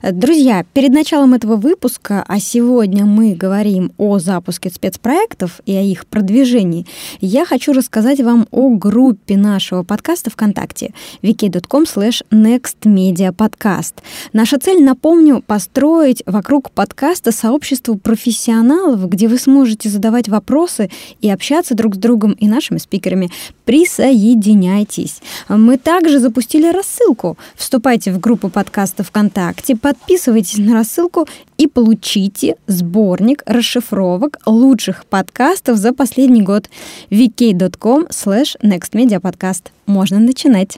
Друзья, перед началом этого выпуска, а сегодня мы говорим о запуске спецпроектов и о их продвижении, я хочу рассказать вам о группе нашего подкаста ВКонтакте wiki.com slash nextmediapodcast. Наша цель, напомню, построить вокруг подкаста сообщество профессионалов, где вы сможете задавать вопросы и общаться друг с другом и нашими спикерами. Присоединяйтесь. Мы также запустили рассылку. Вступайте в группу подкаста ВКонтакте, подписывайтесь на рассылку и получите сборник расшифровок лучших подкастов за последний год. vk.com slash nextmediapodcast. Можно начинать.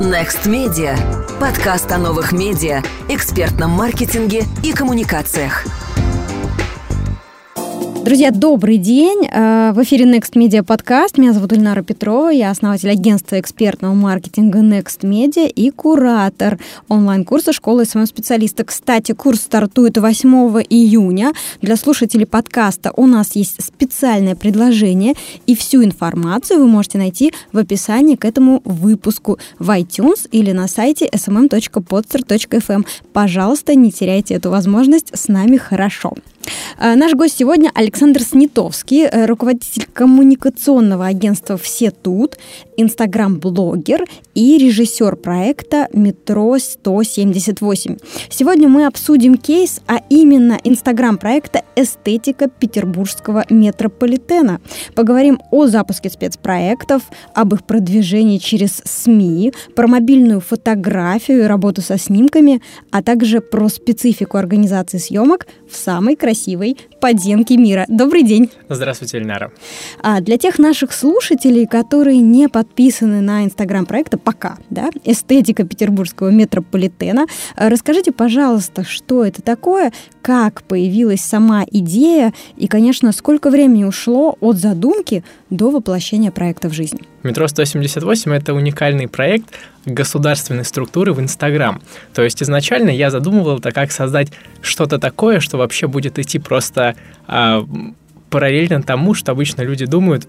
Next Media. Подкаст о новых медиа, экспертном маркетинге и коммуникациях. Друзья, добрый день. Э, в эфире Next Media подкаст. Меня зовут Ильнара Петрова. Я основатель агентства экспертного маркетинга Next Media и куратор онлайн-курса школы СММ-специалиста. Кстати, курс стартует 8 июня. Для слушателей подкаста у нас есть специальное предложение, и всю информацию вы можете найти в описании к этому выпуску в iTunes или на сайте smm.podster.fm. Пожалуйста, не теряйте эту возможность. С нами хорошо. Э, наш гость сегодня Александр Снитовский, э, руководитель коммуникационного агентства «Все тут», инстаграм-блогер и режиссер проекта «Метро 178». Сегодня мы обсудим кейс, а именно инстаграм-проекта «Эстетика петербургского метрополитена». Поговорим о запуске спецпроектов, об их продвижении через СМИ, про мобильную фотографию и работу со снимками, а также про специфику организации съемок в самой красивой подземке мира. Добрый день! Здравствуйте, Эльнара. А для тех наших слушателей, которые не подписаны на инстаграм проекта пока, да, эстетика петербургского метрополитена, э, расскажите, пожалуйста, что это такое, как появилась сама идея и, конечно, сколько времени ушло от задумки до воплощения проекта в жизнь. Метро 178 — это уникальный проект государственной структуры в Инстаграм. То есть изначально я задумывал это как создать что-то такое, что вообще будет идти просто а, параллельно тому, что обычно люди думают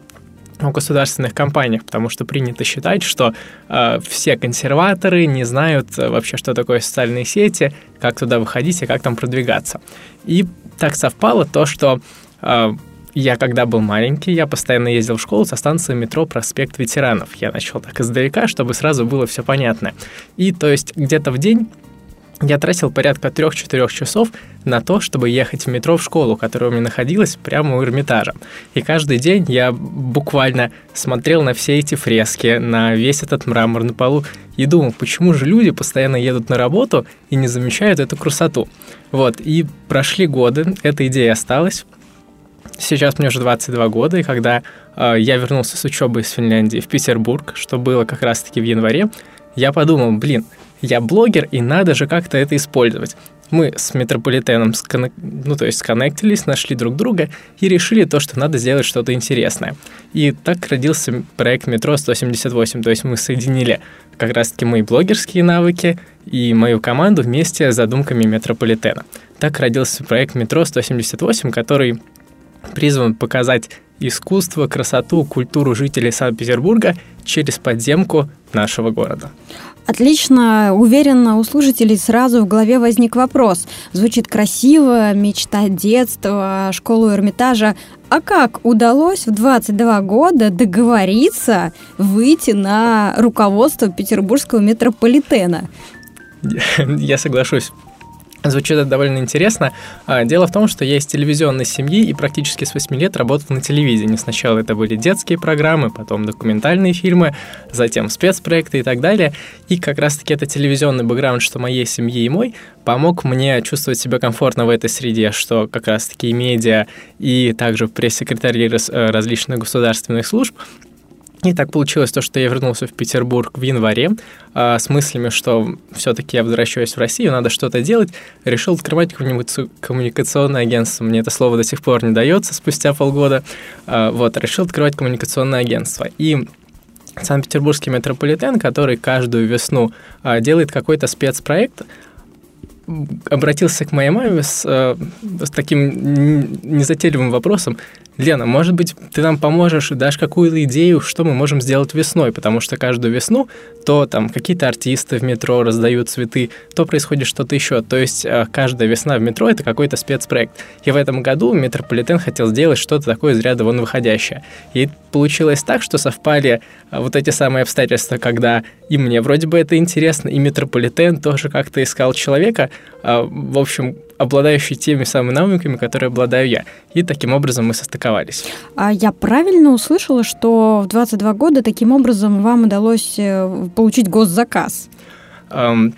о государственных компаниях, потому что принято считать, что э, все консерваторы не знают э, вообще, что такое социальные сети, как туда выходить и как там продвигаться. И так совпало то, что э, я, когда был маленький, я постоянно ездил в школу со станции метро «Проспект ветеранов». Я начал так издалека, чтобы сразу было все понятно. И то есть где-то в день я тратил порядка 3-4 часов на то, чтобы ехать в метро в школу, которая у меня находилась прямо у Эрмитажа. И каждый день я буквально смотрел на все эти фрески, на весь этот мрамор на полу и думал, почему же люди постоянно едут на работу и не замечают эту красоту. Вот, и прошли годы, эта идея осталась. Сейчас мне уже 22 года, и когда э, я вернулся с учебы из Финляндии в Петербург, что было как раз-таки в январе, я подумал, блин, я блогер, и надо же как-то это использовать. Мы с метрополитеном сконнек... ну, то есть сконнектились, нашли друг друга и решили то, что надо сделать что-то интересное. И так родился проект «Метро 178», то есть мы соединили как раз-таки мои блогерские навыки и мою команду вместе с задумками метрополитена. Так родился проект «Метро 178», который призван показать искусство, красоту, культуру жителей Санкт-Петербурга через подземку нашего города. Отлично, уверенно, у слушателей сразу в голове возник вопрос. Звучит красиво, мечта детства, школу Эрмитажа. А как удалось в 22 года договориться выйти на руководство петербургского метрополитена? Я соглашусь. Звучит это довольно интересно. А, дело в том, что я из телевизионной семьи и практически с 8 лет работал на телевидении. Сначала это были детские программы, потом документальные фильмы, затем спецпроекты и так далее. И как раз-таки это телевизионный бэкграунд, что моей семьи и мой, помог мне чувствовать себя комфортно в этой среде, что как раз-таки и медиа, и также пресс-секретари э, различных государственных служб и так получилось то, что я вернулся в Петербург в январе э, с мыслями, что все-таки я возвращаюсь в Россию, надо что-то делать. Решил открывать коммуникационное агентство. Мне это слово до сих пор не дается спустя полгода. Э, вот, решил открывать коммуникационное агентство. И Санкт-Петербургский метрополитен, который каждую весну э, делает какой-то спецпроект, обратился к моей маме с, с таким незатейливым вопросом, Лена, может быть, ты нам поможешь и дашь какую-то идею, что мы можем сделать весной, потому что каждую весну то там какие-то артисты в метро раздают цветы, то происходит что-то еще. То есть э, каждая весна в метро — это какой-то спецпроект. И в этом году Метрополитен хотел сделать что-то такое из ряда вон выходящее. И получилось так, что совпали э, вот эти самые обстоятельства, когда и мне вроде бы это интересно, и Метрополитен тоже как-то искал человека, э, в общем, обладающий теми самыми навыками, которые обладаю я. И таким образом мы состыковались. А я правильно услышала, что в 22 года таким образом вам удалось э, получить госзаказ? Эм,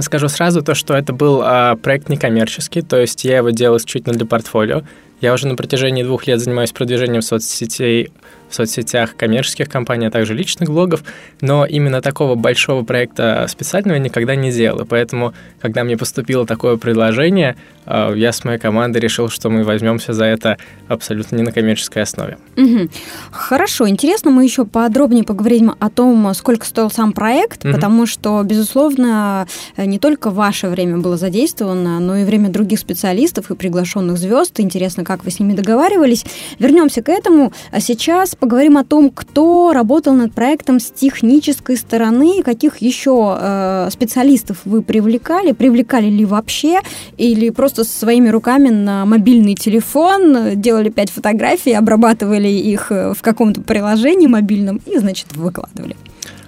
Скажу сразу то, что это был а, проект некоммерческий, то есть я его делал исключительно для портфолио. Я уже на протяжении двух лет занимаюсь продвижением соцсетей в соцсетях коммерческих компаний, а также личных блогов, но именно такого большого проекта специального я никогда не делал. И поэтому, когда мне поступило такое предложение, э, я с моей командой решил, что мы возьмемся за это абсолютно не на коммерческой основе. Угу. Хорошо, интересно, мы еще подробнее поговорим о том, сколько стоил сам проект, угу. потому что, безусловно, не только ваше время было задействовано, но и время других специалистов и приглашенных звезд. Интересно, как вы с ними договаривались. Вернемся к этому. А сейчас поговорим о том, кто работал над проектом с технической стороны, каких еще э, специалистов вы привлекали, привлекали ли вообще, или просто своими руками на мобильный телефон делали пять фотографий, обрабатывали их э, в каком-то приложении мобильном и, значит, выкладывали.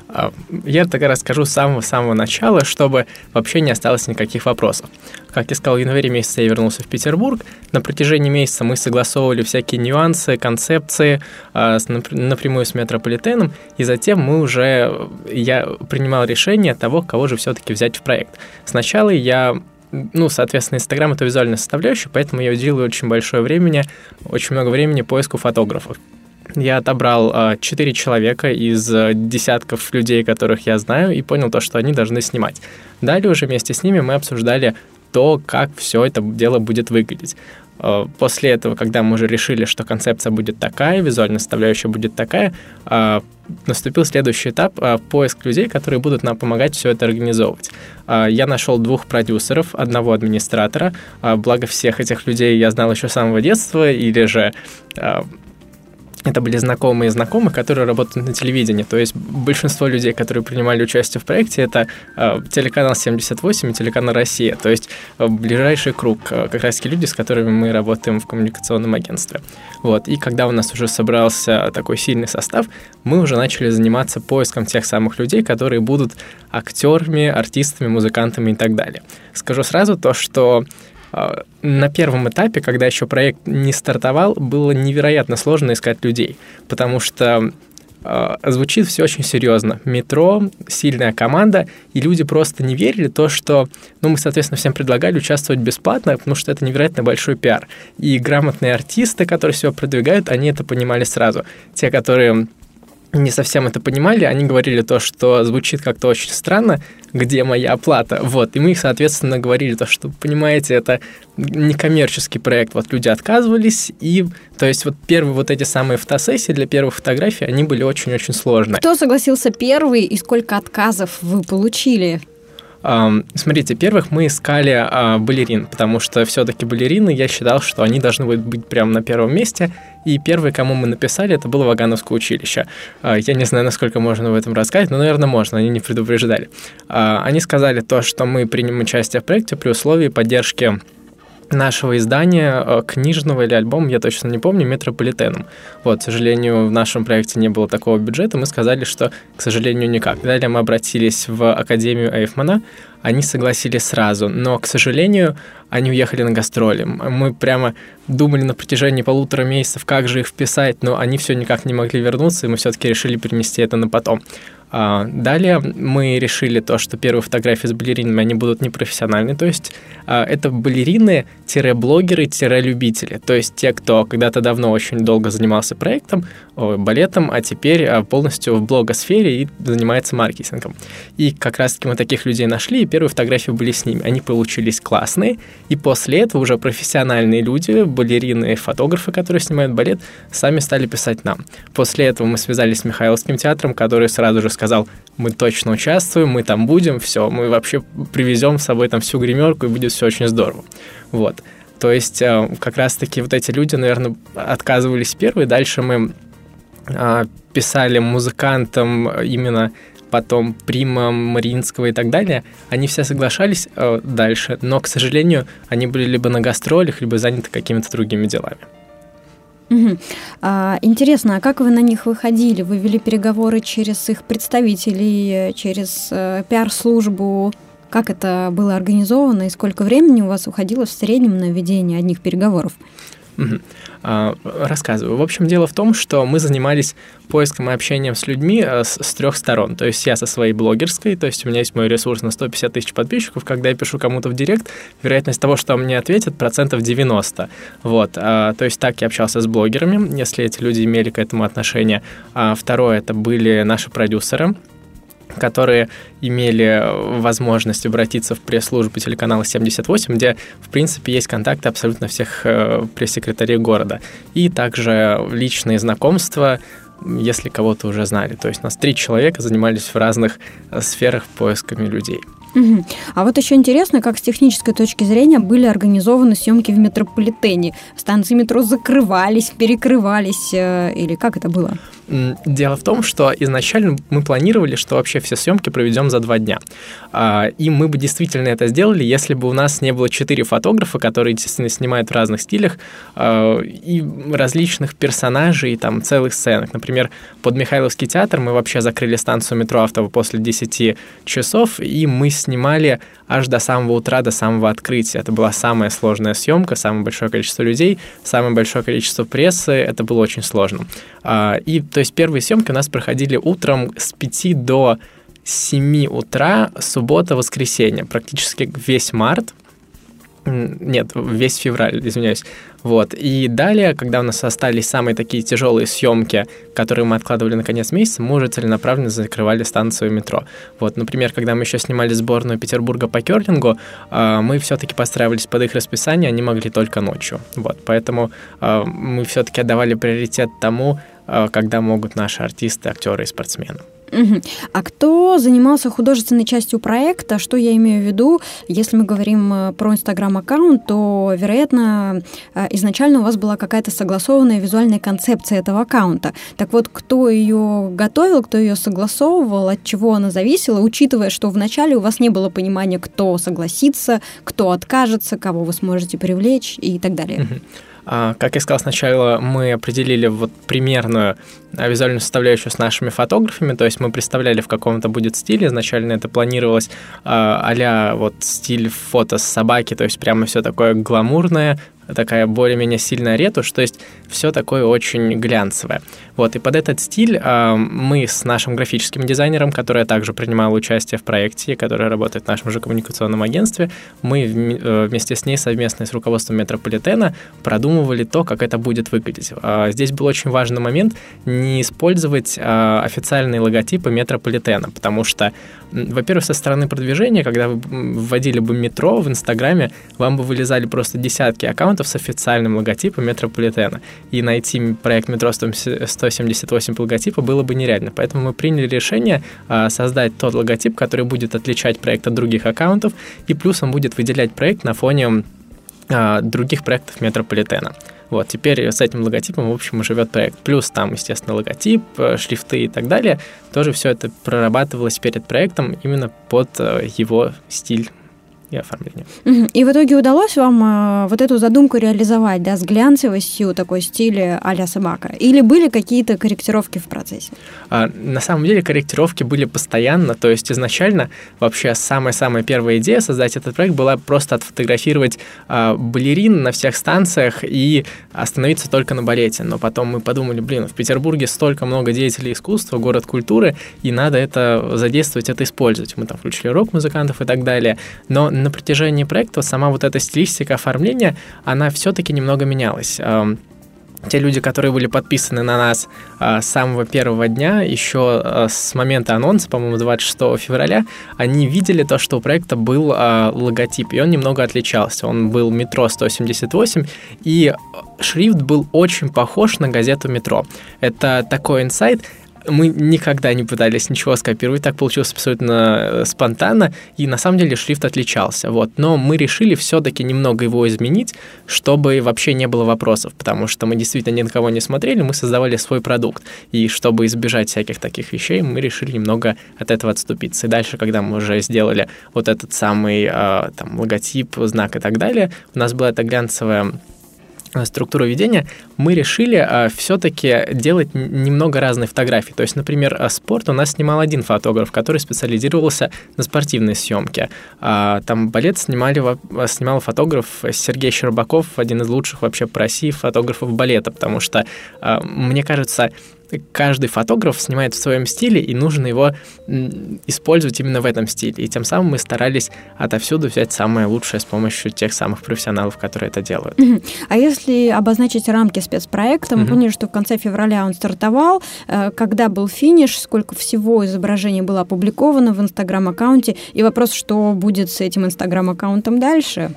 А, я тогда расскажу с самого-самого начала, чтобы вообще не осталось никаких вопросов. Как я сказал, в январе месяце я вернулся в Петербург. На протяжении месяца мы согласовывали всякие нюансы, концепции э, напрямую с метрополитеном, и затем мы уже, я принимал решение того, кого же все-таки взять в проект. Сначала я ну, соответственно, Инстаграм — это визуальная составляющая, поэтому я уделил очень большое времени, очень много времени поиску фотографов я отобрал а, четыре человека из а, десятков людей, которых я знаю, и понял то, что они должны снимать. Далее уже вместе с ними мы обсуждали то, как все это дело будет выглядеть. А, после этого, когда мы уже решили, что концепция будет такая, визуальная составляющая будет такая, наступил следующий этап – поиск людей, которые будут нам помогать все это организовывать. Я нашел двух продюсеров, одного администратора, благо всех этих людей я знал еще с самого детства, или же это были знакомые знакомых, которые работают на телевидении. То есть большинство людей, которые принимали участие в проекте, это э, телеканал 78 и телеканал Россия. То есть э, ближайший круг, э, как раз люди, с которыми мы работаем в коммуникационном агентстве. Вот. И когда у нас уже собрался такой сильный состав, мы уже начали заниматься поиском тех самых людей, которые будут актерами, артистами, музыкантами и так далее. Скажу сразу то, что на первом этапе, когда еще проект не стартовал, было невероятно сложно искать людей, потому что э, звучит все очень серьезно. Метро, сильная команда, и люди просто не верили то, что, ну, мы, соответственно, всем предлагали участвовать бесплатно, потому что это невероятно большой пиар. И грамотные артисты, которые все продвигают, они это понимали сразу. Те, которые не совсем это понимали, они говорили то, что звучит как-то очень странно, где моя оплата, вот, и мы их, соответственно, говорили то, что, понимаете, это некоммерческий проект, вот люди отказывались, и, то есть, вот первые вот эти самые фотосессии для первых фотографий, они были очень-очень сложные. Кто согласился первый и сколько отказов вы получили? Смотрите, первых мы искали а, балерин, потому что все-таки балерины, я считал, что они должны быть прямо на первом месте. И первый, кому мы написали, это было Вагановское училище. А, я не знаю, насколько можно в этом рассказать, но, наверное, можно, они не предупреждали. А, они сказали то, что мы примем участие в проекте при условии поддержки нашего издания, э, книжного или альбома, я точно не помню, метрополитеном. Вот, к сожалению, в нашем проекте не было такого бюджета, мы сказали, что, к сожалению, никак. Далее мы обратились в Академию Эйфмана, они согласились сразу, но, к сожалению, они уехали на гастроли. Мы прямо думали на протяжении полутора месяцев, как же их вписать, но они все никак не могли вернуться, и мы все-таки решили перенести это на потом. А, далее мы решили то, что первые фотографии с балеринами, они будут непрофессиональные, то есть а, это балерины-блогеры-любители, то есть те, кто когда-то давно очень долго занимался проектом, балетом, а теперь а, полностью в блогосфере и занимается маркетингом. И как раз-таки мы таких людей нашли, и первые фотографии были с ними. Они получились классные, и после этого уже профессиональные люди, балерины, фотографы, которые снимают балет, сами стали писать нам. После этого мы связались с Михайловским театром, который сразу же сказал, мы точно участвуем, мы там будем, все, мы вообще привезем с собой там всю гримерку, и будет все очень здорово. Вот. То есть э, как раз-таки вот эти люди, наверное, отказывались первые. Дальше мы э, писали музыкантам именно потом Прима, Мариинского и так далее, они все соглашались э, дальше, но, к сожалению, они были либо на гастролях, либо заняты какими-то другими делами. Угу. А, интересно, а как вы на них выходили? Вы вели переговоры через их представителей, через э, пиар-службу? Как это было организовано и сколько времени у вас уходило в среднем на ведение одних переговоров? А, рассказываю. В общем, дело в том, что мы занимались поиском и общением с людьми э, с, с трех сторон. То есть я со своей блогерской, то есть у меня есть мой ресурс на 150 тысяч подписчиков. Когда я пишу кому-то в директ, вероятность того, что мне ответят, процентов 90. Вот. А, то есть так я общался с блогерами, если эти люди имели к этому отношение. А второе, это были наши продюсеры, которые имели возможность обратиться в пресс-службу телеканала 78, где, в принципе, есть контакты абсолютно всех э, пресс-секретарей города. И также личные знакомства, если кого-то уже знали. То есть у нас три человека занимались в разных э, сферах поисками людей. А вот еще интересно, как с технической точки зрения были организованы съемки в метрополитене. Станции метро закрывались, перекрывались, э, или как это было? Дело в том, что изначально мы планировали, что вообще все съемки проведем за два дня. А, и мы бы действительно это сделали, если бы у нас не было четыре фотографа, которые, естественно, снимают в разных стилях а, и различных персонажей, там, целых сценок. Например, под Михайловский театр мы вообще закрыли станцию метро Автово после 10 часов, и мы снимали аж до самого утра, до самого открытия. Это была самая сложная съемка, самое большое количество людей, самое большое количество прессы. Это было очень сложно. А, и то есть первые съемки у нас проходили утром с 5 до 7 утра, суббота, воскресенье, практически весь март. Нет, весь февраль, извиняюсь. Вот. И далее, когда у нас остались самые такие тяжелые съемки, которые мы откладывали на конец месяца, мы уже целенаправленно закрывали станцию метро. Вот, например, когда мы еще снимали сборную Петербурга по керлингу, а, мы все-таки подстраивались под их расписание, они могли только ночью. Вот, поэтому а, мы все-таки отдавали приоритет тому, когда могут наши артисты, актеры и спортсмены. Угу. А кто занимался художественной частью проекта? Что я имею в виду? Если мы говорим э, про Инстаграм-аккаунт, то, вероятно, э, изначально у вас была какая-то согласованная визуальная концепция этого аккаунта. Так вот, кто ее готовил, кто ее согласовывал, от чего она зависела, учитывая, что вначале у вас не было понимания, кто согласится, кто откажется, кого вы сможете привлечь и так далее. Угу. А, как я сказал сначала, мы определили вот примерную а, визуальную составляющую с нашими фотографами, то есть мы представляли, в каком это будет стиле. Изначально это планировалось а вот стиль фото с собаки, то есть прямо все такое гламурное, такая более-менее сильная ретушь, то есть все такое очень глянцевое. Вот, и под этот стиль э, мы с нашим графическим дизайнером, которая также принимала участие в проекте, которая работает в нашем же коммуникационном агентстве, мы э, вместе с ней совместно с руководством метрополитена продумывали то, как это будет выглядеть. Э, здесь был очень важный момент не использовать э, официальные логотипы метрополитена, потому что, во-первых, со стороны продвижения, когда вы вводили бы метро в Инстаграме, вам бы вылезали просто десятки аккаунтов с официальным логотипом метрополитена. И найти проект метро 100 178 логотипа было бы нереально. Поэтому мы приняли решение а, создать тот логотип, который будет отличать проект от других аккаунтов, и плюс он будет выделять проект на фоне а, других проектов метрополитена. Вот, теперь с этим логотипом, в общем, живет проект. Плюс там, естественно, логотип, э, шрифты и так далее. Тоже все это прорабатывалось перед проектом именно под э, его стиль и оформления. И в итоге удалось вам а, вот эту задумку реализовать, да, с глянцевостью такой стиля а-ля собака? Или были какие-то корректировки в процессе? А, на самом деле корректировки были постоянно, то есть изначально вообще самая-самая первая идея создать этот проект была просто отфотографировать а, балерин на всех станциях и остановиться только на балете. Но потом мы подумали, блин, в Петербурге столько много деятелей искусства, город культуры, и надо это задействовать, это использовать. Мы там включили рок-музыкантов и так далее. Но на протяжении проекта сама вот эта стилистика оформления, она все-таки немного менялась те люди, которые были подписаны на нас а, с самого первого дня, еще а, с момента анонса, по-моему, 26 февраля, они видели то, что у проекта был а, логотип, и он немного отличался. Он был метро 178, и шрифт был очень похож на газету метро. Это такой инсайт мы никогда не пытались ничего скопировать, так получилось абсолютно э, спонтанно, и на самом деле шрифт отличался, вот. Но мы решили все-таки немного его изменить, чтобы вообще не было вопросов, потому что мы действительно ни на кого не смотрели, мы создавали свой продукт, и чтобы избежать всяких таких вещей, мы решили немного от этого отступиться. И дальше, когда мы уже сделали вот этот самый э, там логотип, знак и так далее, у нас была эта глянцевая структуру ведения, мы решили а, все-таки делать немного разных фотографий. То есть, например, э, спорт у нас снимал один фотограф, который специализировался на спортивной съемке. А, там балет снимали, снимал фотограф Сергей Щербаков, один из лучших вообще по России фотографов балета, потому что, а, мне кажется, каждый фотограф снимает в своем стиле, и нужно его использовать именно в этом стиле. И тем самым мы старались отовсюду взять самое лучшее с помощью тех самых профессионалов, которые это делают. А если обозначить рамки спецпроекта, мы поняли, что в конце февраля он стартовал, э, когда был финиш, сколько всего изображений было опубликовано в Инстаграм-аккаунте, и вопрос, что будет с этим Инстаграм-аккаунтом дальше?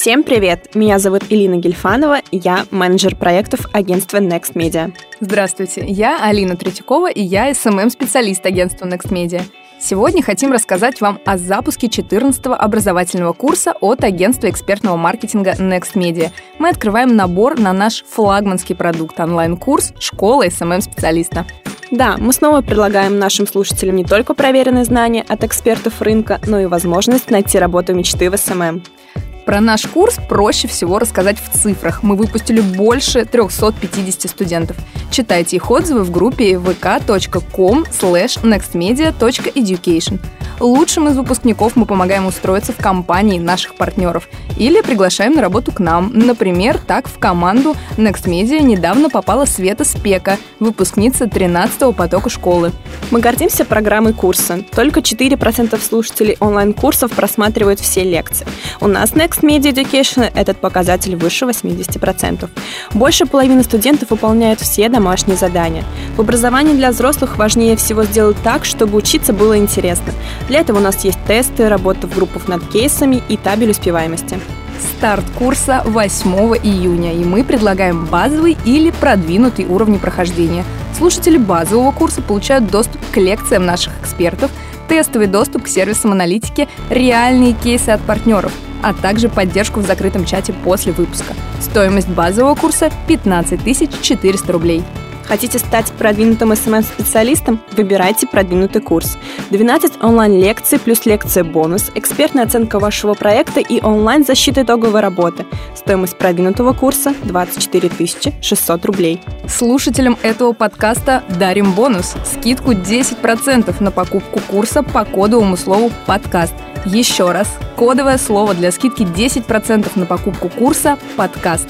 Всем привет! Меня зовут Илина Гельфанова, я менеджер проектов агентства Next Media. Здравствуйте, я Алина Третьякова, и я СММ-специалист агентства Next Media. Сегодня хотим рассказать вам о запуске 14-го образовательного курса от агентства экспертного маркетинга Next Media. Мы открываем набор на наш флагманский продукт онлайн-курс «Школа СММ-специалиста». Да, мы снова предлагаем нашим слушателям не только проверенные знания от экспертов рынка, но и возможность найти работу мечты в СММ. Про наш курс проще всего рассказать в цифрах. Мы выпустили больше 350 студентов. Читайте их отзывы в группе vk.com nextmedia.education. Лучшим из выпускников мы помогаем устроиться в компании наших партнеров или приглашаем на работу к нам. Например, так в команду Next Media недавно попала Света Спека, выпускница 13-го потока школы. Мы гордимся программой курса. Только 4% слушателей онлайн-курсов просматривают все лекции. У нас Next Media Education этот показатель выше 80%. Больше половины студентов выполняют все домашние задания. В образовании для взрослых важнее всего сделать так, чтобы учиться было интересно. Для этого у нас есть тесты, работа в группах над кейсами и табель успеваемости. Старт курса 8 июня, и мы предлагаем базовый или продвинутый уровни прохождения. Слушатели базового курса получают доступ к лекциям наших экспертов, тестовый доступ к сервисам аналитики, реальные кейсы от партнеров, а также поддержку в закрытом чате после выпуска. Стоимость базового курса 15 400 рублей. Хотите стать продвинутым SMM-специалистом? Выбирайте продвинутый курс. 12 онлайн-лекций плюс лекция-бонус, экспертная оценка вашего проекта и онлайн-защита итоговой работы. Стоимость продвинутого курса 24 600 рублей. Слушателям этого подкаста дарим бонус. Скидку 10% на покупку курса по кодовому слову «подкаст». Еще раз, кодовое слово для скидки 10% на покупку курса «подкаст».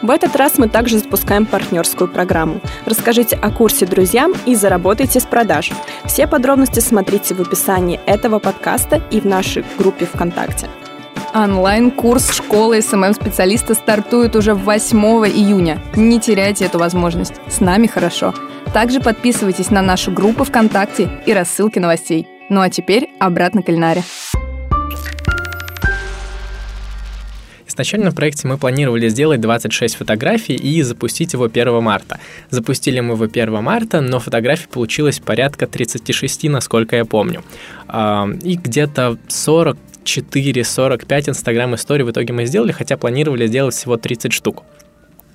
В этот раз мы также запускаем партнерскую программу. Расскажите о курсе друзьям и заработайте с продаж. Все подробности смотрите в описании этого подкаста и в нашей группе ВКонтакте. Онлайн-курс школы СММ-специалиста стартует уже 8 июня. Не теряйте эту возможность. С нами хорошо. Также подписывайтесь на нашу группу ВКонтакте и рассылки новостей. Ну а теперь обратно к Эльнаре. Изначально в проекте мы планировали сделать 26 фотографий и запустить его 1 марта. Запустили мы его 1 марта, но фотографий получилось порядка 36, насколько я помню. И где-то 40 4-45 инстаграм историй в итоге мы сделали, хотя планировали сделать всего 30 штук.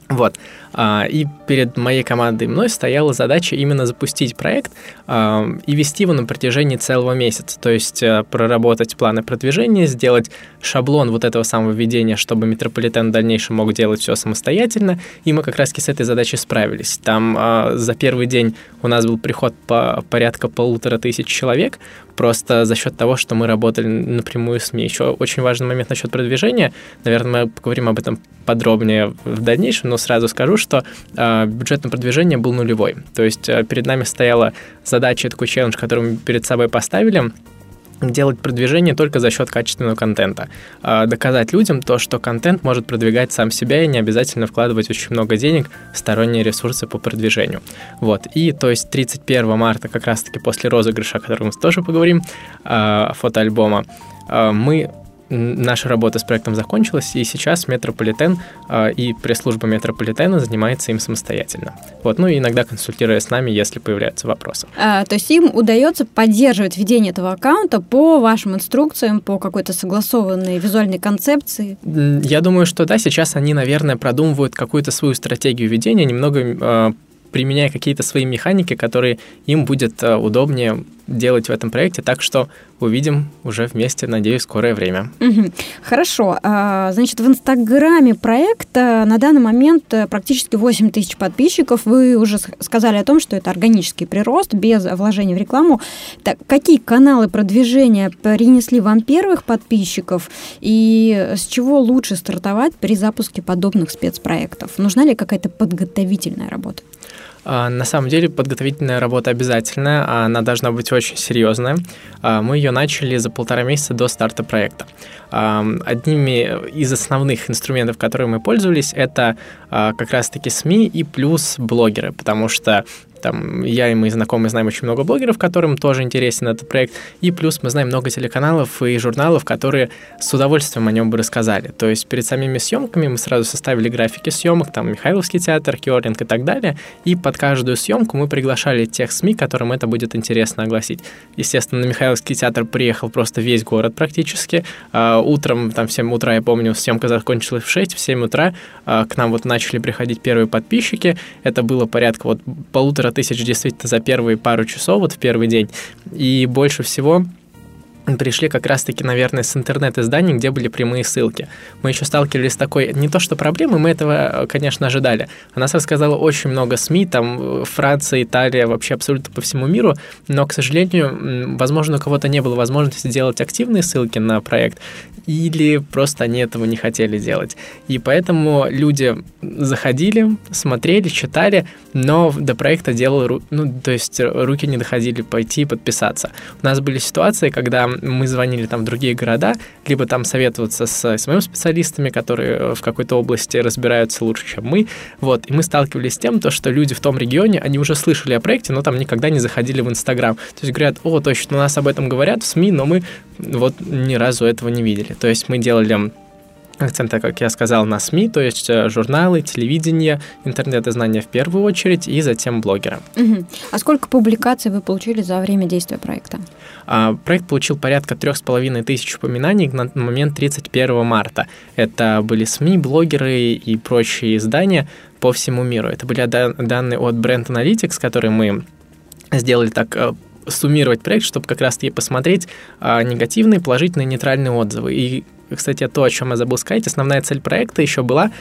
Вот. А, и перед моей командой и мной стояла задача именно запустить проект а, и вести его на протяжении целого месяца. То есть э, проработать планы продвижения, сделать шаблон вот этого самого введения, чтобы метрополитен в дальнейшем мог делать все самостоятельно. И мы как раз с этой задачей справились. Там а, за первый день у нас был приход по порядка полутора тысяч человек, просто за счет того, что мы работали напрямую с СМИ. Еще очень важный момент насчет продвижения. Наверное, мы поговорим об этом подробнее в дальнейшем, но сразу скажу, что э, бюджет на продвижение был нулевой. То есть э, перед нами стояла задача, такой челлендж, который мы перед собой поставили, делать продвижение только за счет качественного контента. Э, доказать людям то, что контент может продвигать сам себя и не обязательно вкладывать очень много денег в сторонние ресурсы по продвижению. Вот. И то есть 31 марта, как раз-таки после розыгрыша, о котором мы тоже поговорим, э, фотоальбома, э, мы наша работа с проектом закончилась, и сейчас метрополитен э, и пресс-служба метрополитена занимается им самостоятельно. Вот, ну и иногда консультируя с нами, если появляются вопросы. А, то есть им удается поддерживать ведение этого аккаунта по вашим инструкциям, по какой-то согласованной визуальной концепции? Я думаю, что да, сейчас они, наверное, продумывают какую-то свою стратегию ведения, немного э, применяя какие-то свои механики, которые им будет э, удобнее делать в этом проекте. Так что увидим уже вместе, надеюсь, скорое время. Хорошо. А, значит, в Инстаграме проекта на данный момент э, практически 8 тысяч подписчиков. Вы уже сказали о том, что это органический прирост без вложения в рекламу. Так, какие каналы продвижения принесли вам первых подписчиков и с чего лучше стартовать при запуске подобных спецпроектов? Нужна ли какая-то подготовительная работа? А, на самом деле подготовительная работа обязательная, а она должна быть очень серьезная. А, мы ее начали за полтора месяца до старта проекта. Одними из основных инструментов, которые мы пользовались, это как раз-таки СМИ и плюс блогеры, потому что там я и мои знакомые знаем очень много блогеров, которым тоже интересен этот проект. И плюс мы знаем много телеканалов и журналов, которые с удовольствием о нем бы рассказали. То есть перед самими съемками мы сразу составили графики съемок, там Михайловский театр, Киорлинг и так далее. И под каждую съемку мы приглашали тех СМИ, которым это будет интересно огласить. Естественно, на Михайловский театр приехал просто весь город практически. А, утром, там в 7 утра, я помню, съемка закончилась в 6, в 7 утра а, к нам вот начали приходить первые подписчики. Это было порядка вот полутора тысяч действительно за первые пару часов, вот в первый день. И больше всего пришли как раз-таки, наверное, с интернет-изданий, где были прямые ссылки. Мы еще сталкивались с такой, не то что проблемой, мы этого, конечно, ожидали. О нас рассказало очень много СМИ, там э, Франция, Италия, вообще абсолютно по всему миру, но, к сожалению, возможно, у кого-то не было возможности делать активные ссылки на проект, или просто они этого не хотели делать. И поэтому люди заходили, смотрели, читали, но до проекта делал, ну, то есть руки не доходили пойти и подписаться. У нас были ситуации, когда мы звонили там в другие города, либо там советоваться с, моими специалистами, которые в какой-то области разбираются лучше, чем мы, вот, и мы сталкивались с тем, то, что люди в том регионе, они уже слышали о проекте, но там никогда не заходили в Инстаграм. То есть говорят, о, точно, у нас об этом говорят в СМИ, но мы вот ни разу этого не видели. То есть мы делали акцента, как я сказал, на СМИ, то есть э, журналы, телевидение, интернет-издания в первую очередь, и затем блогера. Угу. А сколько публикаций вы получили за время действия проекта? А, проект получил порядка трех с половиной тысяч упоминаний на момент 31 марта. Это были СМИ, блогеры и прочие издания по всему миру. Это были данные от Brand Analytics, которые мы сделали так э, суммировать проект, чтобы как раз-таки посмотреть а, негативные, положительные, нейтральные отзывы. И, кстати, то, о чем я забыл сказать, основная цель проекта еще была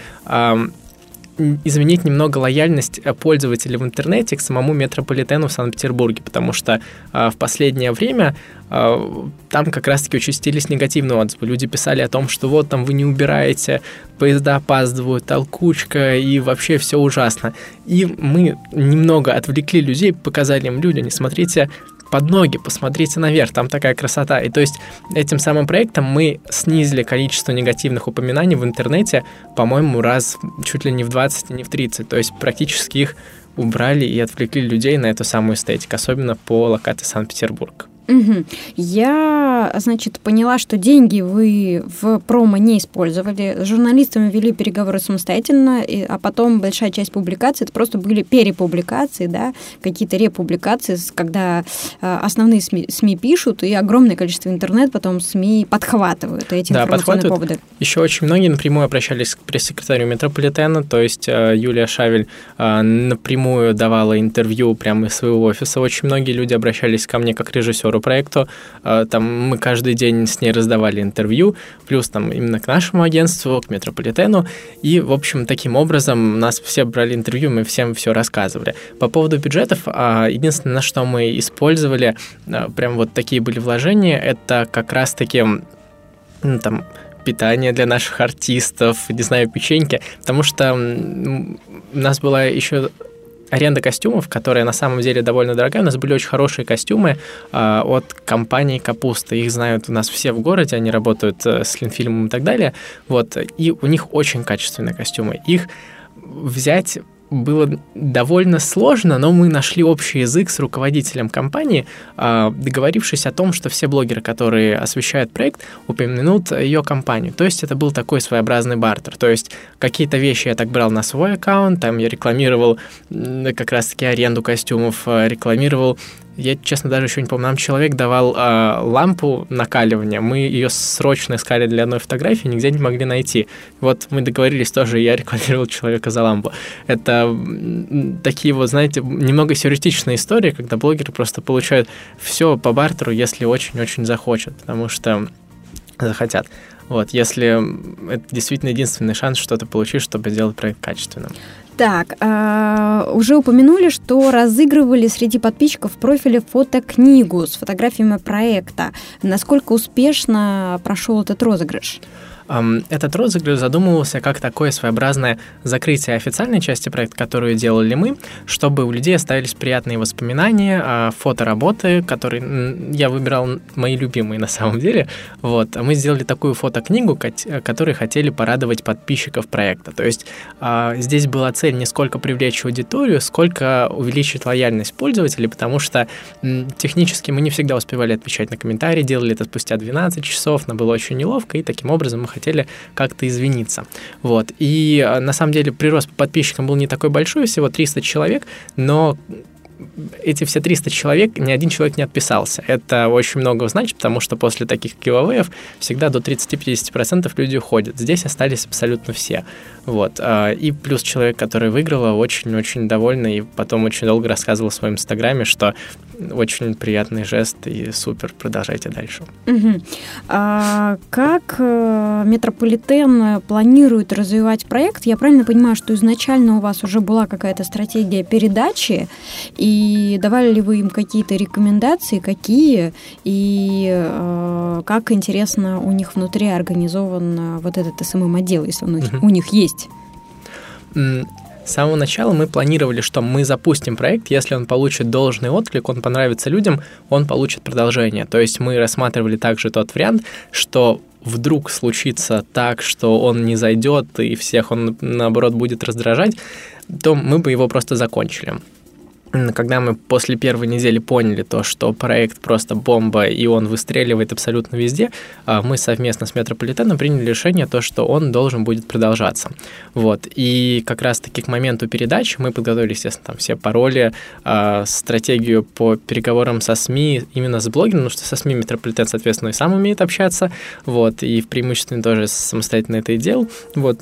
изменить немного лояльность э, пользователей в интернете к самому метрополитену в Санкт-Петербурге, потому что э, в последнее время э, там как раз-таки участились негативные отзывы. Люди писали о том, что вот там вы не убираете, поезда опаздывают, толкучка и вообще все ужасно. И мы немного отвлекли людей, показали им, люди, не смотрите под ноги, посмотрите наверх, там такая красота. И то есть этим самым проектом мы снизили количество негативных упоминаний в интернете, по-моему, раз чуть ли не в 20, не в 30. То есть практически их убрали и отвлекли людей на эту самую эстетику, особенно по локации Санкт-Петербург. Угу. Я, значит, поняла, что деньги вы в промо не использовали. С журналистами вели переговоры самостоятельно, и, а потом большая часть публикаций это просто были перепубликации, да, какие-то републикации, когда э, основные СМИ, СМИ пишут, и огромное количество интернет потом СМИ подхватывают эти да, информационные поводы. Еще очень многие напрямую обращались к пресс-секретарю метрополитена, то есть э, Юлия Шавель э, напрямую давала интервью прямо из своего офиса. Очень многие люди обращались ко мне как режиссер режиссеру проекту. Э, там мы каждый день с ней раздавали интервью, плюс там именно к нашему агентству, к метрополитену. И, в общем, таким образом нас все брали интервью, мы всем все рассказывали. По поводу бюджетов, а, единственное, что мы использовали, э, прям вот такие были вложения, это как раз-таки ну, там питание для наших артистов, не знаю, печеньки, потому что у нас была еще аренда костюмов, которая на самом деле довольно дорогая. У нас были очень хорошие костюмы э, от компании Капуста. Их знают у нас все в городе, они работают э, с Линфильмом и так далее. Вот, и у них очень качественные костюмы. Их взять было довольно сложно, но мы нашли общий язык с руководителем компании, а, договорившись о том, что все блогеры, которые освещают проект, упомянут ее компанию. То есть это был такой своеобразный бартер. То есть какие-то вещи я так брал на свой аккаунт, там я рекламировал как раз-таки аренду костюмов, а, рекламировал я, честно, даже еще не помню. Нам человек давал э, лампу накаливания. Мы ее срочно искали для одной фотографии, нигде не могли найти. Вот мы договорились тоже, я рекламировал человека за лампу. Это такие вот, знаете, немного сюрреалистичные истории, когда блогеры просто получают все по бартеру, если очень-очень захочет, потому что захотят. Вот, если это действительно единственный шанс что-то получить, чтобы сделать проект качественным. Так, э, уже упомянули, что разыгрывали среди подписчиков в профиле фотокнигу с фотографиями проекта. Насколько успешно прошел этот розыгрыш? Этот розыгрыш задумывался как такое своеобразное закрытие официальной части проекта, которую делали мы, чтобы у людей оставились приятные воспоминания, а, фотоработы, которые я выбирал мои любимые на самом деле. Вот. Мы сделали такую фотокнигу, которой хотели порадовать подписчиков проекта. То есть а, здесь была цель не сколько привлечь аудиторию, сколько увеличить лояльность пользователей, потому что технически мы не всегда успевали отвечать на комментарии, делали это спустя 12 часов, но было очень неловко, и таким образом мы хотели как-то извиниться. Вот. И а, на самом деле прирост по подписчикам был не такой большой, всего 300 человек, но эти все 300 человек, ни один человек не отписался. Это очень много значит, потому что после таких гивавеев всегда до 30-50% люди уходят. Здесь остались абсолютно все. Вот. А, и плюс человек, который выиграл, очень-очень довольный, и потом очень долго рассказывал в своем инстаграме, что очень приятный жест и супер, продолжайте дальше. Угу. А как э, Метрополитен планирует развивать проект? Я правильно понимаю, что изначально у вас уже была какая-то стратегия передачи, и давали ли вы им какие-то рекомендации, какие, и э, как, интересно, у них внутри организован вот этот СММ-отдел, если он угу. у них есть? С самого начала мы планировали, что мы запустим проект, если он получит должный отклик, он понравится людям, он получит продолжение. То есть мы рассматривали также тот вариант, что вдруг случится так, что он не зайдет и всех он, наоборот, будет раздражать, то мы бы его просто закончили когда мы после первой недели поняли то, что проект просто бомба, и он выстреливает абсолютно везде, а, мы совместно с Метрополитеном приняли решение то, что он должен будет продолжаться. Вот. И как раз-таки к моменту передачи мы подготовили, естественно, там все пароли, а, стратегию по переговорам со СМИ, именно с блогером, потому что со СМИ Метрополитен, соответственно, и сам умеет общаться, вот, и в преимущественно тоже самостоятельно это и делал, вот,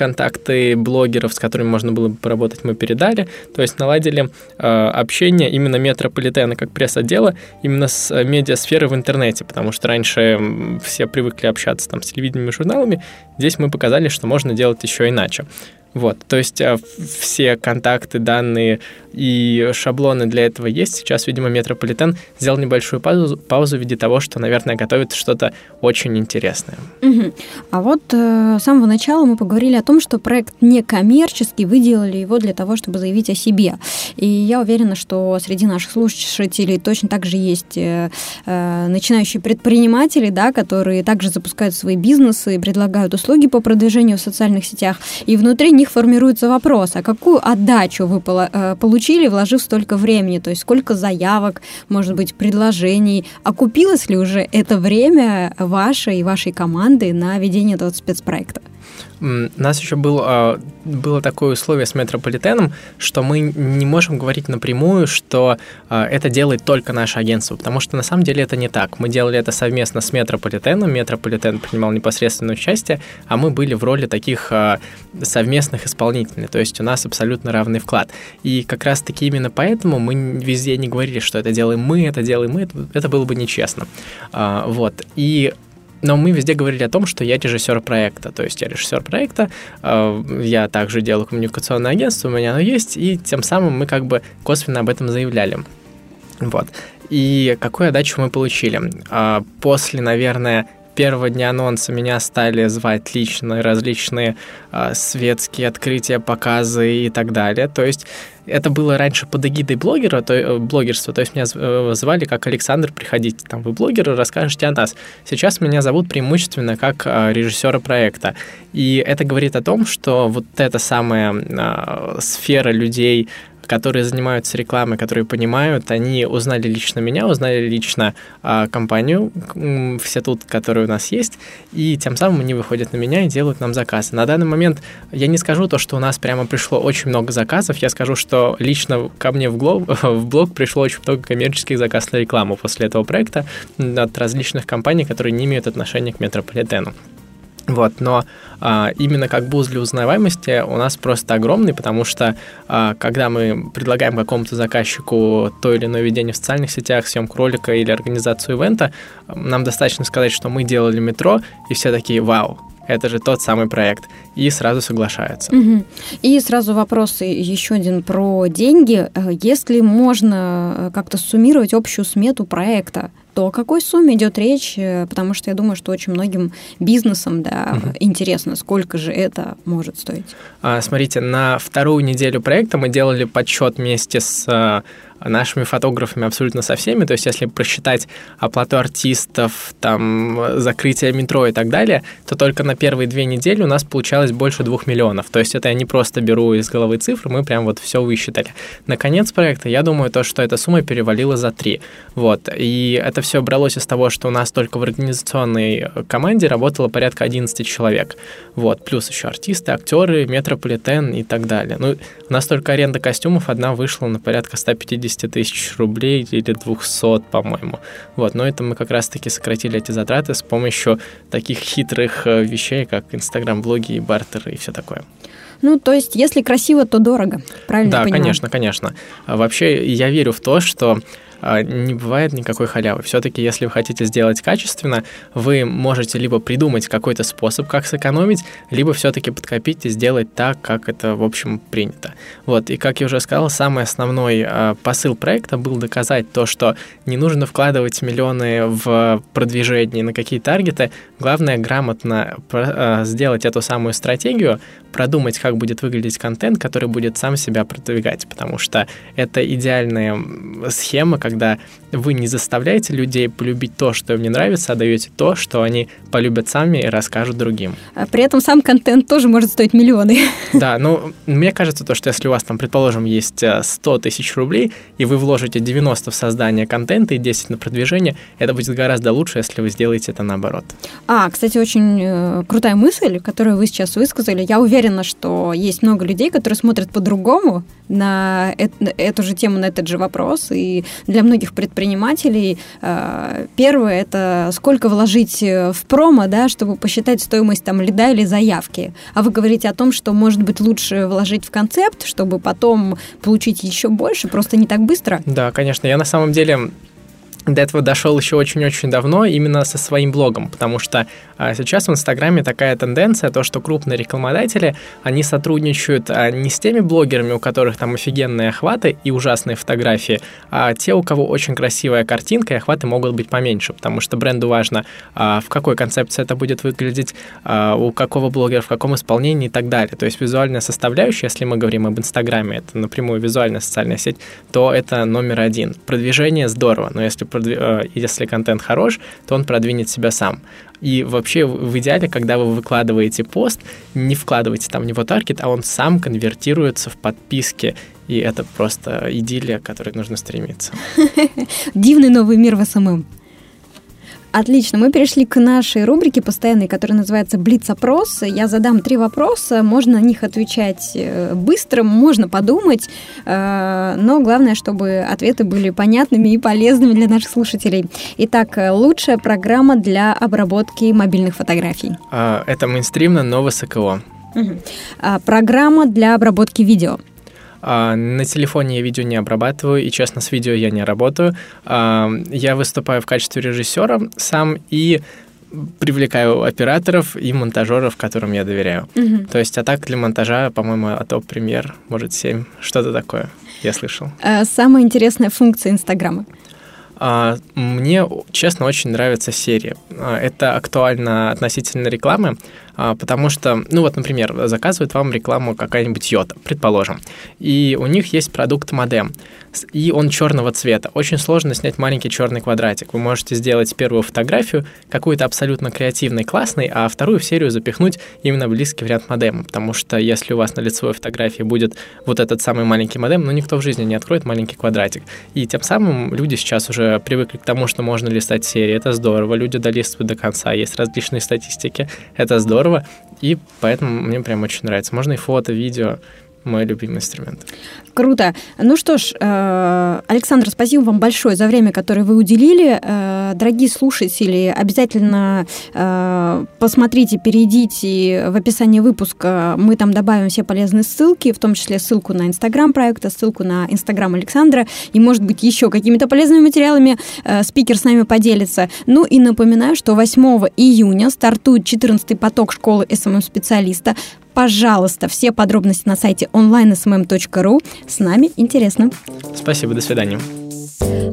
контакты блогеров, с которыми можно было бы поработать, мы передали. То есть наладили э, общение именно метрополитена как пресс-отдела именно с э, медиасферы в интернете, потому что раньше все привыкли общаться там с телевидением и журналами. Здесь мы показали, что можно делать еще иначе. Вот, то есть э, все контакты, данные и шаблоны для этого есть. Сейчас, видимо, Метрополитен сделал небольшую паузу, паузу в виде того, что, наверное, готовит что-то очень интересное. Угу. А вот э, с самого начала мы поговорили о том, что проект не коммерческий, вы делали его для того, чтобы заявить о себе. И я уверена, что среди наших слушателей точно так же есть э, э, начинающие предприниматели, да, которые также запускают свои бизнесы, предлагают услуги по продвижению в социальных сетях. И внутри них формируется вопрос, а какую отдачу вы э, получили, вложив столько времени? То есть сколько заявок, может быть, предложений? Окупилось ли уже это время ваше и вашей команды на ведение этого спецпроекта? У нас еще был, а, было такое условие с метрополитеном, что мы не можем говорить напрямую, что а, это делает только наше агентство, потому что на самом деле это не так. Мы делали это совместно с метрополитеном, метрополитен принимал непосредственное участие, а мы были в роли таких а, совместных исполнителей, то есть у нас абсолютно равный вклад. И как раз-таки именно поэтому мы везде не говорили, что это делаем мы, это делаем мы, это, было бы нечестно. Вот. И но мы везде говорили о том, что я режиссер проекта. То есть я режиссер проекта, э, я также делаю коммуникационное агентство, у меня оно есть, и тем самым мы как бы косвенно об этом заявляли. Вот. И какую отдачу мы получили? А, после, наверное, первого дня анонса меня стали звать лично различные э, светские открытия, показы и так далее. То есть это было раньше под эгидой блогера, то, э, блогерства, то есть меня э, звали как Александр, приходите, там вы блогеры, расскажете о нас. Сейчас меня зовут преимущественно как э, режиссера проекта. И это говорит о том, что вот эта самая э, сфера людей, которые занимаются рекламой, которые понимают, они узнали лично меня, узнали лично а, компанию, все тут, которые у нас есть, и тем самым они выходят на меня и делают нам заказы. На данный момент я не скажу то, что у нас прямо пришло очень много заказов, я скажу, что лично ко мне в, блог, в блог пришло очень много коммерческих заказов на рекламу после этого проекта от различных компаний, которые не имеют отношения к метрополитену. Вот, но а, именно как буз для узнаваемости у нас просто огромный, потому что а, когда мы предлагаем какому-то заказчику то или иное ведение в социальных сетях, съемку ролика или организацию ивента, нам достаточно сказать, что мы делали метро, и все такие «Вау, это же тот самый проект, и сразу соглашаются. Угу. И сразу вопрос еще один про деньги. Если можно э, как-то суммировать общую смету проекта, то о какой сумме идет речь? Э, потому что я думаю, что очень многим бизнесам да, угу. интересно, сколько же это может стоить. А, смотрите, на вторую неделю проекта мы делали подсчет вместе с э, нашими фотографами абсолютно со всеми. То есть, если просчитать оплату артистов, там, закрытие метро и так далее, то только на первые две недели у нас получалось больше двух миллионов. То есть, это я не просто беру из головы цифры, мы прям вот все высчитали. Наконец проекта, я думаю, то, что эта сумма перевалила за три. Вот. И это все бралось из того, что у нас только в организационной команде работало порядка 11 человек. Вот. Плюс еще артисты, актеры, метрополитен и так далее. Ну, у нас только аренда костюмов одна вышла на порядка 150 150 тысяч рублей или 200, по-моему. Вот, но это мы как раз-таки сократили эти затраты с помощью таких хитрых э, вещей, как Инстаграм-блоги и бартеры и все такое. Ну, то есть, если красиво, то дорого, правильно? Да, конечно, конечно. А вообще, я верю в то, что не бывает никакой халявы. Все-таки, если вы хотите сделать качественно, вы можете либо придумать какой-то способ, как сэкономить, либо все-таки подкопить и сделать так, как это, в общем, принято. Вот, и как я уже сказал, самый основной э, посыл проекта был доказать то, что не нужно вкладывать миллионы в продвижение на какие таргеты, главное грамотно э, сделать эту самую стратегию, продумать, как будет выглядеть контент, который будет сам себя продвигать, потому что это идеальная схема, когда вы не заставляете людей полюбить то, что им не нравится, а даете то, что они полюбят сами и расскажут другим. А при этом сам контент тоже может стоить миллионы. Да, ну, мне кажется, то, что если у вас там, предположим, есть 100 э, тысяч рублей, и вы вложите 90 в создание контента и 10 на продвижение, это будет гораздо лучше, если вы сделаете это наоборот. А, кстати, очень э, крутая мысль, которую вы сейчас высказали. Я уверена, что есть много людей, которые смотрят по-другому на эту же тему, на этот же вопрос, и для многих предпринимателей предпринимателей. Э, первое – это сколько вложить э, в промо, да, чтобы посчитать стоимость там лида или заявки. А вы говорите о том, что, может быть, лучше вложить в концепт, чтобы потом получить еще больше, просто не так быстро? Да, конечно. Я на самом деле до этого дошел еще очень-очень давно именно со своим блогом, потому что а, сейчас в Инстаграме такая тенденция, то, что крупные рекламодатели, они сотрудничают а, не с теми блогерами, у которых там офигенные охваты и ужасные фотографии, а те, у кого очень красивая картинка, и охваты могут быть поменьше, потому что бренду важно, а, в какой концепции это будет выглядеть, а, у какого блогера, в каком исполнении и так далее. То есть визуальная составляющая, если мы говорим об Инстаграме, это напрямую визуальная социальная сеть, то это номер один. Продвижение здорово, но если Э, если контент хорош, то он продвинет себя сам. И вообще в идеале, когда вы выкладываете пост, не вкладывайте там него таргет, а он сам конвертируется в подписки. И это просто идиллия, к которой нужно стремиться. Дивный новый мир в СММ. Отлично, мы перешли к нашей рубрике постоянной, которая называется «Блиц-опрос». Я задам три вопроса, можно на них отвечать э, быстро, можно подумать, э, но главное, чтобы ответы были понятными и полезными для наших слушателей. Итак, лучшая программа для обработки мобильных фотографий? А, это мейнстримно, но высоко. Угу. Программа для обработки видео? А, на телефоне я видео не обрабатываю, и, честно, с видео я не работаю. А, я выступаю в качестве режиссера сам и привлекаю операторов и монтажеров, которым я доверяю. Угу. То есть, а так для монтажа, по-моему, Adobe Premiere, может, 7, что-то такое, я слышал. А самая интересная функция Инстаграма? А, мне, честно, очень нравится серия. А, это актуально относительно рекламы, а, потому что, ну вот, например, заказывает вам рекламу какая-нибудь Йота, предположим, и у них есть продукт модем, и он черного цвета. Очень сложно снять маленький черный квадратик. Вы можете сделать первую фотографию, какую-то абсолютно креативный, классный, а вторую в серию запихнуть именно близкий вариант модема, потому что если у вас на лицевой фотографии будет вот этот самый маленький модем, ну никто в жизни не откроет маленький квадратик. И тем самым люди сейчас уже привыкли к тому, что можно листать серии, это здорово, люди долистывают до конца, есть различные статистики, это здорово, и поэтому мне прям очень нравится. Можно и фото, видео, мой любимый инструмент. Круто. Ну что ж, э, Александр, спасибо вам большое за время, которое вы уделили. Э, дорогие слушатели, обязательно э, посмотрите, перейдите в описание выпуска. Мы там добавим все полезные ссылки, в том числе ссылку на Инстаграм проекта, ссылку на Инстаграм Александра и, может быть, еще какими-то полезными материалами спикер с нами поделится. Ну и напоминаю, что 8 июня стартует 14-й поток школы СММ-специалиста пожалуйста, все подробности на сайте onlinesmm.ru. С нами интересно. Спасибо, до свидания.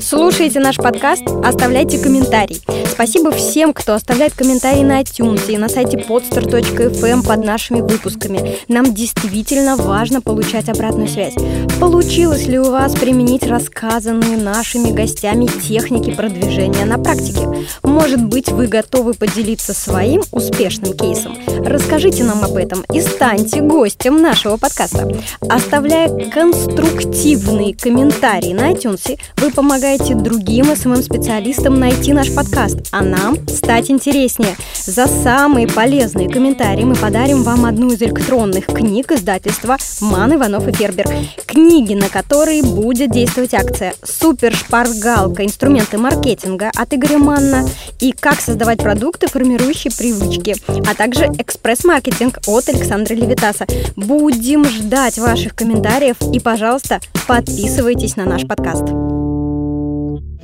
Слушайте наш подкаст, оставляйте комментарий. Спасибо всем, кто оставляет комментарии на iTunes и на сайте podster.fm под нашими выпусками. Нам действительно важно получать обратную связь. Получилось ли у вас применить рассказанные нашими гостями техники продвижения на практике? Может быть, вы готовы поделиться своим успешным кейсом? Расскажите нам об этом и станьте гостем нашего подкаста. Оставляя конструктивные комментарии на iTunes, вы помогаете другим СММ-специалистам найти наш подкаст, а нам стать интереснее. За самые полезные комментарии мы подарим вам одну из электронных книг издательства «Ман, Иванов и Фербер». Книги, на которые будет действовать акция «Супер шпаргалка. Инструменты маркетинга» от Игоря Манна и «Как создавать продукты, формирующие привычки», а также «Экспресс-маркетинг» от Александра Левитаса. Будем ждать ваших комментариев и, пожалуйста, подписывайтесь на наш подкаст.